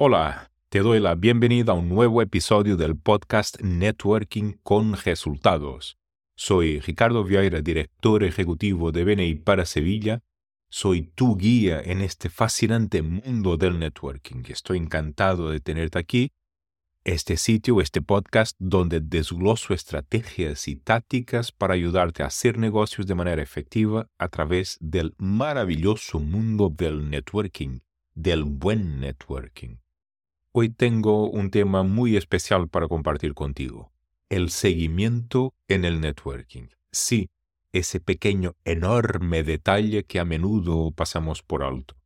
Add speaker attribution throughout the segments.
Speaker 1: Hola, te doy la bienvenida a un nuevo episodio del podcast Networking con Resultados. Soy Ricardo Vieira, director ejecutivo de BNI para Sevilla. Soy tu guía en este fascinante mundo del networking. Estoy encantado de tenerte aquí. Este sitio, este podcast, donde desgloso estrategias y tácticas para ayudarte a hacer negocios de manera efectiva a través del maravilloso mundo del networking, del buen networking. Hoy tengo un tema muy especial para compartir contigo. El seguimiento en el networking. Sí, ese pequeño, enorme detalle que a menudo pasamos por alto.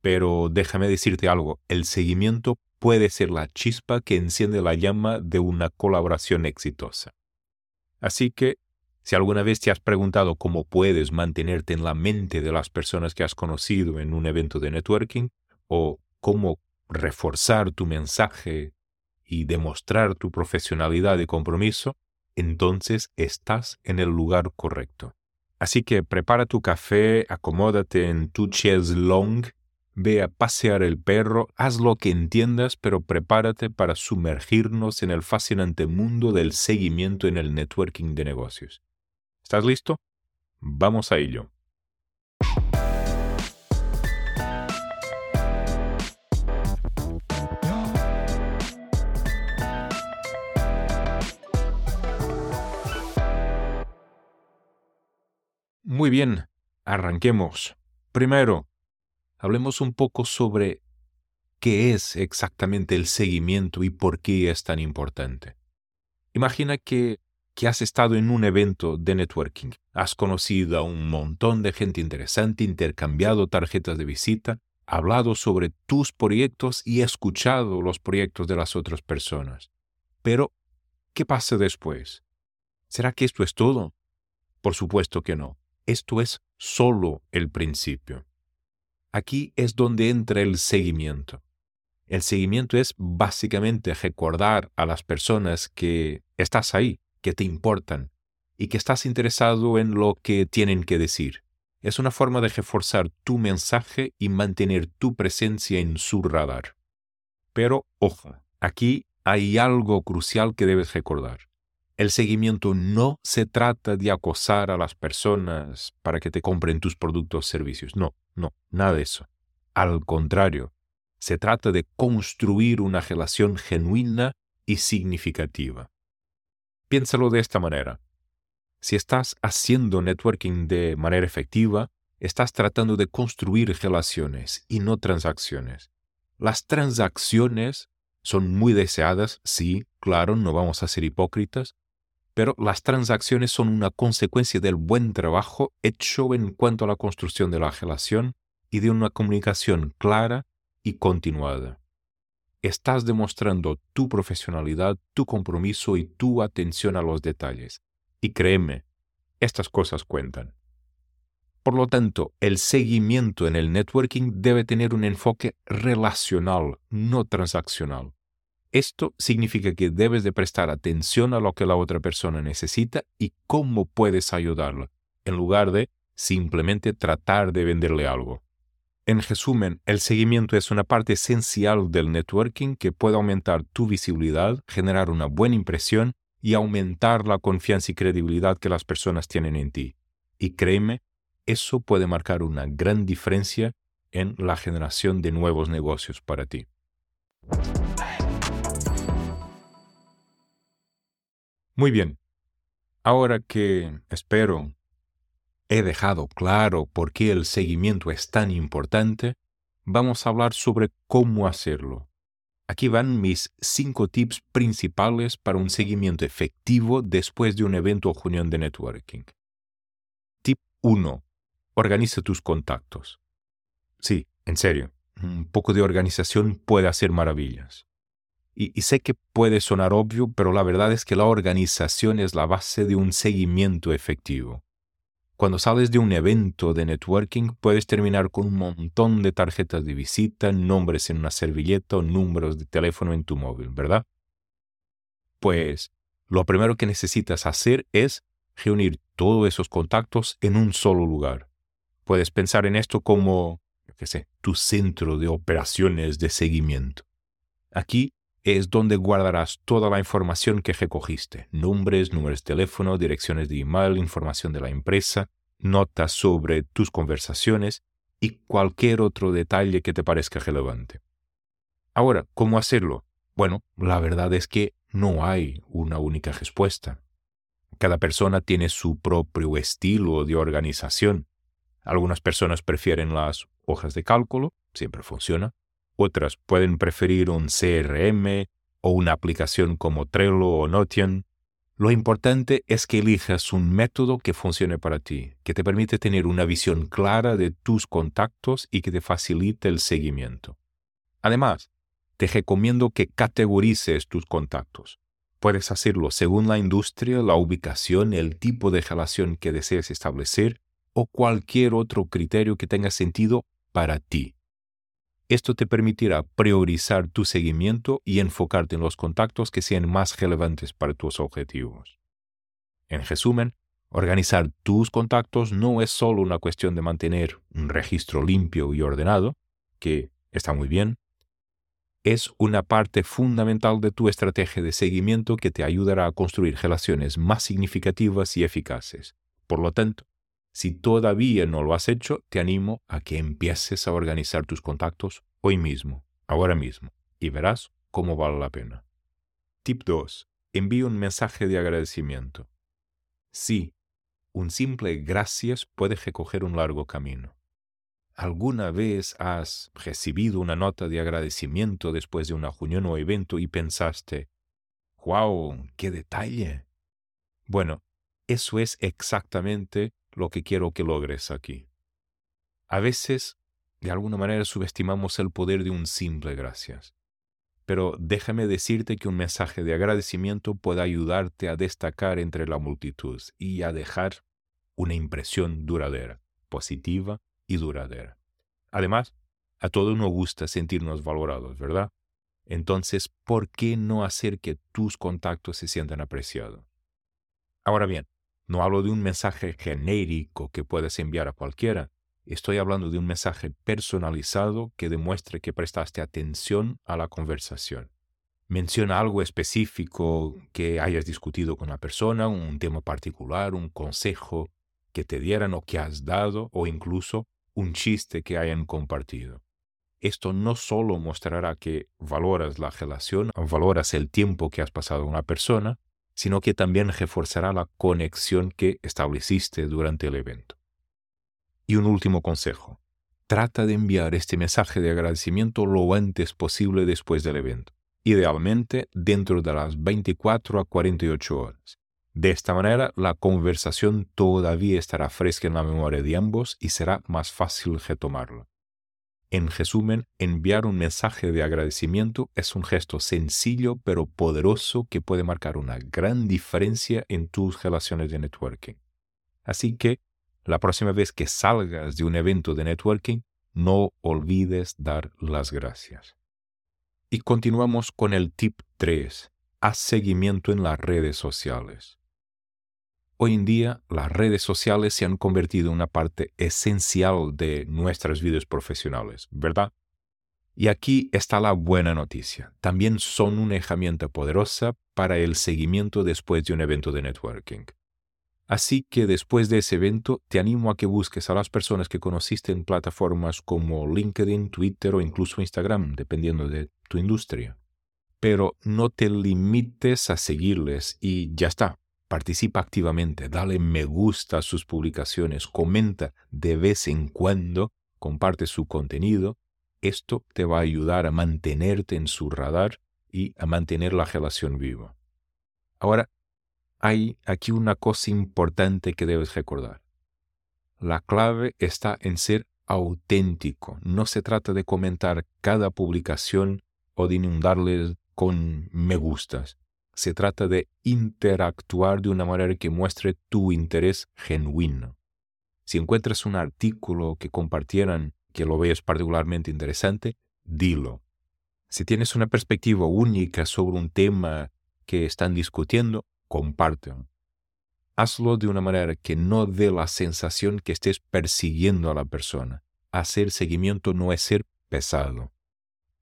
Speaker 1: Pero déjame decirte algo, el seguimiento puede ser la chispa que enciende la llama de una colaboración exitosa. Así que, si alguna vez te has preguntado cómo puedes mantenerte en la mente de las personas que has conocido en un evento de networking, o cómo reforzar tu mensaje y demostrar tu profesionalidad y compromiso, entonces estás en el lugar correcto. Así que prepara tu café, acomódate en tu longue, ve a pasear el perro, haz lo que entiendas, pero prepárate para sumergirnos en el fascinante mundo del seguimiento en el networking de negocios. ¿Estás listo? Vamos a ello. Muy bien, arranquemos. Primero, hablemos un poco sobre qué es exactamente el seguimiento y por qué es tan importante. Imagina que, que has estado en un evento de networking, has conocido a un montón de gente interesante, intercambiado tarjetas de visita, hablado sobre tus proyectos y escuchado los proyectos de las otras personas. Pero, ¿qué pasa después? ¿Será que esto es todo? Por supuesto que no. Esto es solo el principio. Aquí es donde entra el seguimiento. El seguimiento es básicamente recordar a las personas que estás ahí, que te importan y que estás interesado en lo que tienen que decir. Es una forma de reforzar tu mensaje y mantener tu presencia en su radar. Pero, ojo, aquí hay algo crucial que debes recordar. El seguimiento no se trata de acosar a las personas para que te compren tus productos o servicios. No, no, nada de eso. Al contrario, se trata de construir una relación genuina y significativa. Piénsalo de esta manera. Si estás haciendo networking de manera efectiva, estás tratando de construir relaciones y no transacciones. Las transacciones son muy deseadas, sí, claro, no vamos a ser hipócritas, pero las transacciones son una consecuencia del buen trabajo hecho en cuanto a la construcción de la relación y de una comunicación clara y continuada. Estás demostrando tu profesionalidad, tu compromiso y tu atención a los detalles. Y créeme, estas cosas cuentan. Por lo tanto, el seguimiento en el networking debe tener un enfoque relacional, no transaccional. Esto significa que debes de prestar atención a lo que la otra persona necesita y cómo puedes ayudarla, en lugar de simplemente tratar de venderle algo. En resumen, el seguimiento es una parte esencial del networking que puede aumentar tu visibilidad, generar una buena impresión y aumentar la confianza y credibilidad que las personas tienen en ti. Y créeme, eso puede marcar una gran diferencia en la generación de nuevos negocios para ti. Muy bien. Ahora que, espero, he dejado claro por qué el seguimiento es tan importante, vamos a hablar sobre cómo hacerlo. Aquí van mis cinco tips principales para un seguimiento efectivo después de un evento o reunión de networking. Tip 1. Organiza tus contactos. Sí, en serio, un poco de organización puede hacer maravillas. Y, sé que puede sonar obvio, pero la verdad es que la organización es la base de un seguimiento efectivo. Cuando sales de un evento de networking, puedes terminar con un montón de tarjetas de visita, nombres en una servilleta o números de teléfono en tu móvil, ¿verdad? Pues lo primero que necesitas hacer es reunir todos esos contactos en un solo lugar. Puedes pensar en esto como, qué sé, tu centro de operaciones de seguimiento. Aquí es donde guardarás toda la información que recogiste, nombres, números de teléfono, direcciones de email, información de la empresa, notas sobre tus conversaciones y cualquier otro detalle que te parezca relevante. Ahora, ¿cómo hacerlo? Bueno, la verdad es que no hay una única respuesta. Cada persona tiene su propio estilo de organización. Algunas personas prefieren las hojas de cálculo, siempre funciona. Otras pueden preferir un CRM o una aplicación como Trello o Notion. Lo importante es que elijas un método que funcione para ti, que te permite tener una visión clara de tus contactos y que te facilite el seguimiento. Además, te recomiendo que categorices tus contactos. Puedes hacerlo según la industria, la ubicación, el tipo de relación que desees establecer o cualquier otro criterio que tenga sentido para ti. Esto te permitirá priorizar tu seguimiento y enfocarte en los contactos que sean más relevantes para tus objetivos. En resumen, organizar tus contactos no es solo una cuestión de mantener un registro limpio y ordenado, que está muy bien, es una parte fundamental de tu estrategia de seguimiento que te ayudará a construir relaciones más significativas y eficaces. Por lo tanto, si todavía no lo has hecho, te animo a que empieces a organizar tus contactos hoy mismo, ahora mismo, y verás cómo vale la pena. Tip 2. Envíe un mensaje de agradecimiento. Sí, un simple gracias puede recoger un largo camino. ¿Alguna vez has recibido una nota de agradecimiento después de una reunión o evento y pensaste, ¡Wow! ¡Qué detalle! Bueno, eso es exactamente lo que quiero que logres aquí. A veces, de alguna manera, subestimamos el poder de un simple gracias. Pero déjame decirte que un mensaje de agradecimiento puede ayudarte a destacar entre la multitud y a dejar una impresión duradera, positiva y duradera. Además, a todos nos gusta sentirnos valorados, ¿verdad? Entonces, ¿por qué no hacer que tus contactos se sientan apreciados? Ahora bien, no hablo de un mensaje genérico que puedes enviar a cualquiera. Estoy hablando de un mensaje personalizado que demuestre que prestaste atención a la conversación. Menciona algo específico que hayas discutido con la persona, un tema particular, un consejo que te dieran o que has dado, o incluso un chiste que hayan compartido. Esto no solo mostrará que valoras la relación, valoras el tiempo que has pasado con una persona, sino que también reforzará la conexión que estableciste durante el evento. Y un último consejo. Trata de enviar este mensaje de agradecimiento lo antes posible después del evento, idealmente dentro de las 24 a 48 horas. De esta manera, la conversación todavía estará fresca en la memoria de ambos y será más fácil retomarla. En resumen, enviar un mensaje de agradecimiento es un gesto sencillo pero poderoso que puede marcar una gran diferencia en tus relaciones de networking. Así que, la próxima vez que salgas de un evento de networking, no olvides dar las gracias. Y continuamos con el tip 3. Haz seguimiento en las redes sociales. Hoy en día las redes sociales se han convertido en una parte esencial de nuestras vidas profesionales, ¿verdad? Y aquí está la buena noticia. También son una herramienta poderosa para el seguimiento después de un evento de networking. Así que después de ese evento te animo a que busques a las personas que conociste en plataformas como LinkedIn, Twitter o incluso Instagram, dependiendo de tu industria. Pero no te limites a seguirles y ya está. Participa activamente, dale me gusta a sus publicaciones, comenta de vez en cuando, comparte su contenido. Esto te va a ayudar a mantenerte en su radar y a mantener la relación viva. Ahora, hay aquí una cosa importante que debes recordar. La clave está en ser auténtico. No se trata de comentar cada publicación o de inundarles con me gustas. Se trata de interactuar de una manera que muestre tu interés genuino. Si encuentras un artículo que compartieran que lo veas particularmente interesante, dilo. Si tienes una perspectiva única sobre un tema que están discutiendo, compártelo. Hazlo de una manera que no dé la sensación que estés persiguiendo a la persona. Hacer seguimiento no es ser pesado.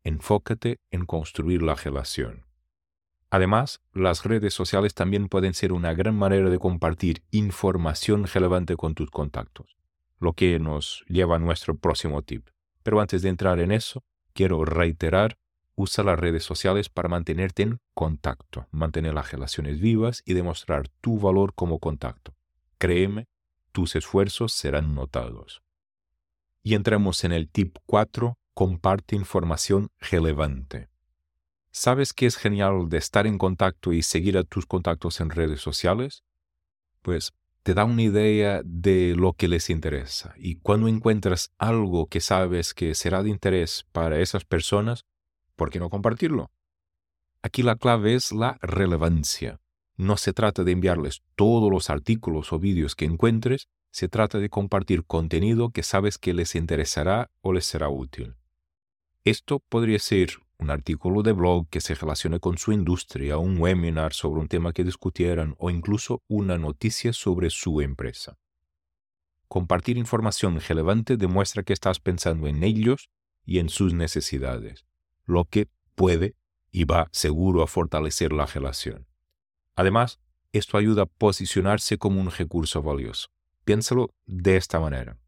Speaker 1: enfócate en construir la relación. Además, las redes sociales también pueden ser una gran manera de compartir información relevante con tus contactos, lo que nos lleva a nuestro próximo tip. Pero antes de entrar en eso, quiero reiterar, usa las redes sociales para mantenerte en contacto, mantener las relaciones vivas y demostrar tu valor como contacto. Créeme, tus esfuerzos serán notados. Y entramos en el tip 4, comparte información relevante. ¿Sabes qué es genial de estar en contacto y seguir a tus contactos en redes sociales? Pues te da una idea de lo que les interesa y cuando encuentras algo que sabes que será de interés para esas personas, ¿por qué no compartirlo? Aquí la clave es la relevancia. No se trata de enviarles todos los artículos o vídeos que encuentres, se trata de compartir contenido que sabes que les interesará o les será útil. Esto podría ser un artículo de blog que se relacione con su industria, un webinar sobre un tema que discutieran o incluso una noticia sobre su empresa. Compartir información relevante demuestra que estás pensando en ellos y en sus necesidades, lo que puede y va seguro a fortalecer la relación. Además, esto ayuda a posicionarse como un recurso valioso. Piénsalo de esta manera.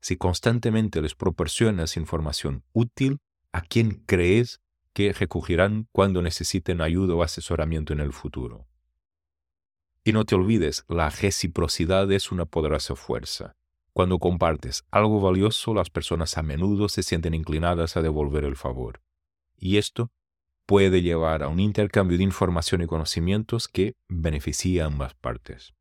Speaker 1: Si constantemente les proporcionas información útil, a quién crees que recurrirán cuando necesiten ayuda o asesoramiento en el futuro. Y no te olvides, la reciprocidad es una poderosa fuerza. Cuando compartes algo valioso, las personas a menudo se sienten inclinadas a devolver el favor. Y esto puede llevar a un intercambio de información y conocimientos que beneficia a ambas partes.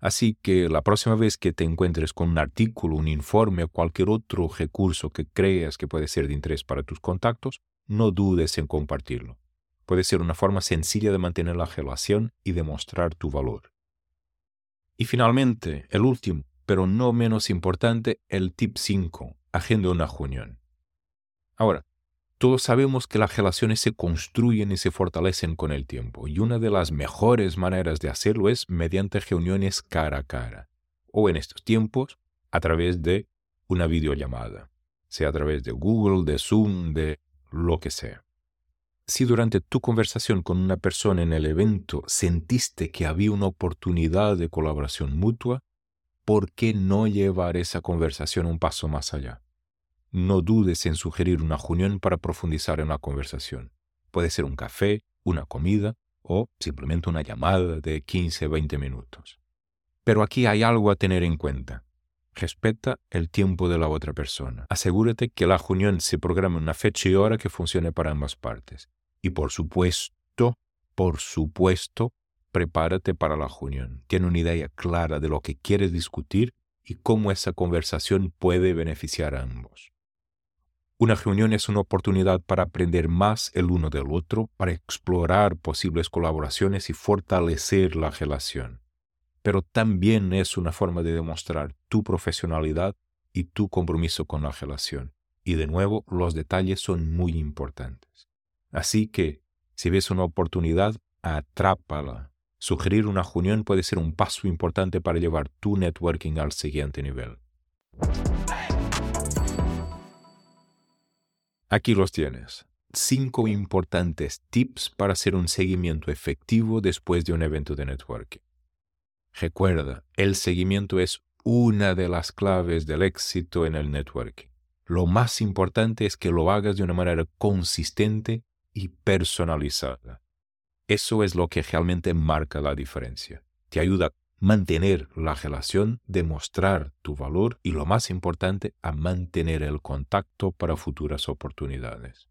Speaker 1: Así que la próxima vez que te encuentres con un artículo, un informe o cualquier otro recurso que creas que puede ser de interés para tus contactos, no dudes en compartirlo. Puede ser una forma sencilla de mantener la relación y demostrar tu valor. Y finalmente, el último, pero no menos importante, el tip 5, agenda una reunión. Ahora, todos sabemos que las relaciones se construyen y se fortalecen con el tiempo, y una de las mejores maneras de hacerlo es mediante reuniones cara a cara, o en estos tiempos, a través de una videollamada, sea a través de Google, de Zoom, de lo que sea. Si durante tu conversación con una persona en el evento sentiste que había una oportunidad de colaboración mutua, ¿por qué no llevar esa conversación un paso más allá? No dudes en sugerir una reunión para profundizar en la conversación. Puede ser un café, una comida o simplemente una llamada de 15-20 minutos. Pero aquí hay algo a tener en cuenta. Respeta el tiempo de la otra persona. Asegúrate que la reunión se programe una fecha y hora que funcione para ambas partes. Y por supuesto, por supuesto, prepárate para la reunión. Tiene una idea clara de lo que quieres discutir y cómo esa conversación puede beneficiar a ambos. Una reunión es una oportunidad para aprender más el uno del otro, para explorar posibles colaboraciones y fortalecer la relación. Pero también es una forma de demostrar tu profesionalidad y tu compromiso con la relación. Y de nuevo, los detalles son muy importantes. Así que, si ves una oportunidad, atrápala. Sugerir una reunión puede ser un paso importante para llevar tu networking al siguiente nivel. Aquí los tienes. Cinco importantes tips para hacer un seguimiento efectivo después de un evento de networking. Recuerda, el seguimiento es una de las claves del éxito en el networking. Lo más importante es que lo hagas de una manera consistente y personalizada. Eso es lo que realmente marca la diferencia. Te ayuda mantener la relación, demostrar tu valor y lo más importante, a mantener el contacto para futuras oportunidades.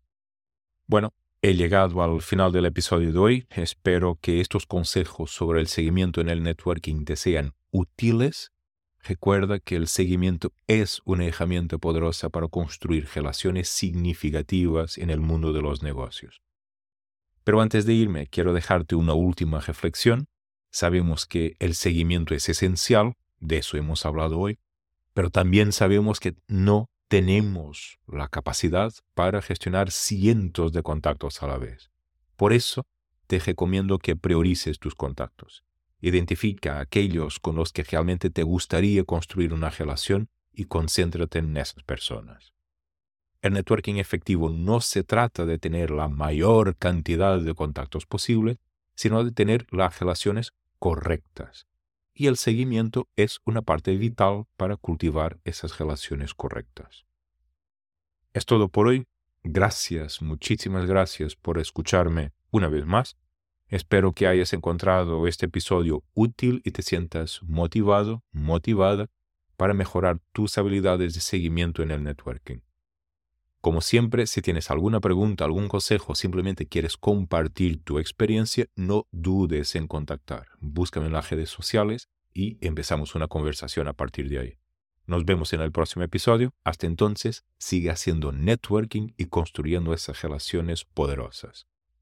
Speaker 1: Bueno, he llegado al final del episodio de hoy. Espero que estos consejos sobre el seguimiento en el networking te sean útiles. Recuerda que el seguimiento es una herramienta poderosa para construir relaciones significativas en el mundo de los negocios. Pero antes de irme, quiero dejarte una última reflexión Sabemos que el seguimiento es esencial, de eso hemos hablado hoy, pero también sabemos que no tenemos la capacidad para gestionar cientos de contactos a la vez. Por eso, te recomiendo que priorices tus contactos. Identifica a aquellos con los que realmente te gustaría construir una relación y concéntrate en esas personas. El networking efectivo no se trata de tener la mayor cantidad de contactos posible, sino de tener las relaciones correctas. Y el seguimiento es una parte vital para cultivar esas relaciones correctas. Es todo por hoy. Gracias, muchísimas gracias por escucharme una vez más. Espero que hayas encontrado este episodio útil y te sientas motivado, motivada para mejorar tus habilidades de seguimiento en el networking. Como siempre, si tienes alguna pregunta, algún consejo, simplemente quieres compartir tu experiencia, no dudes en contactar. Búscame en las redes sociales y empezamos una conversación a partir de ahí. Nos vemos en el próximo episodio. Hasta entonces, sigue haciendo networking y construyendo esas relaciones poderosas.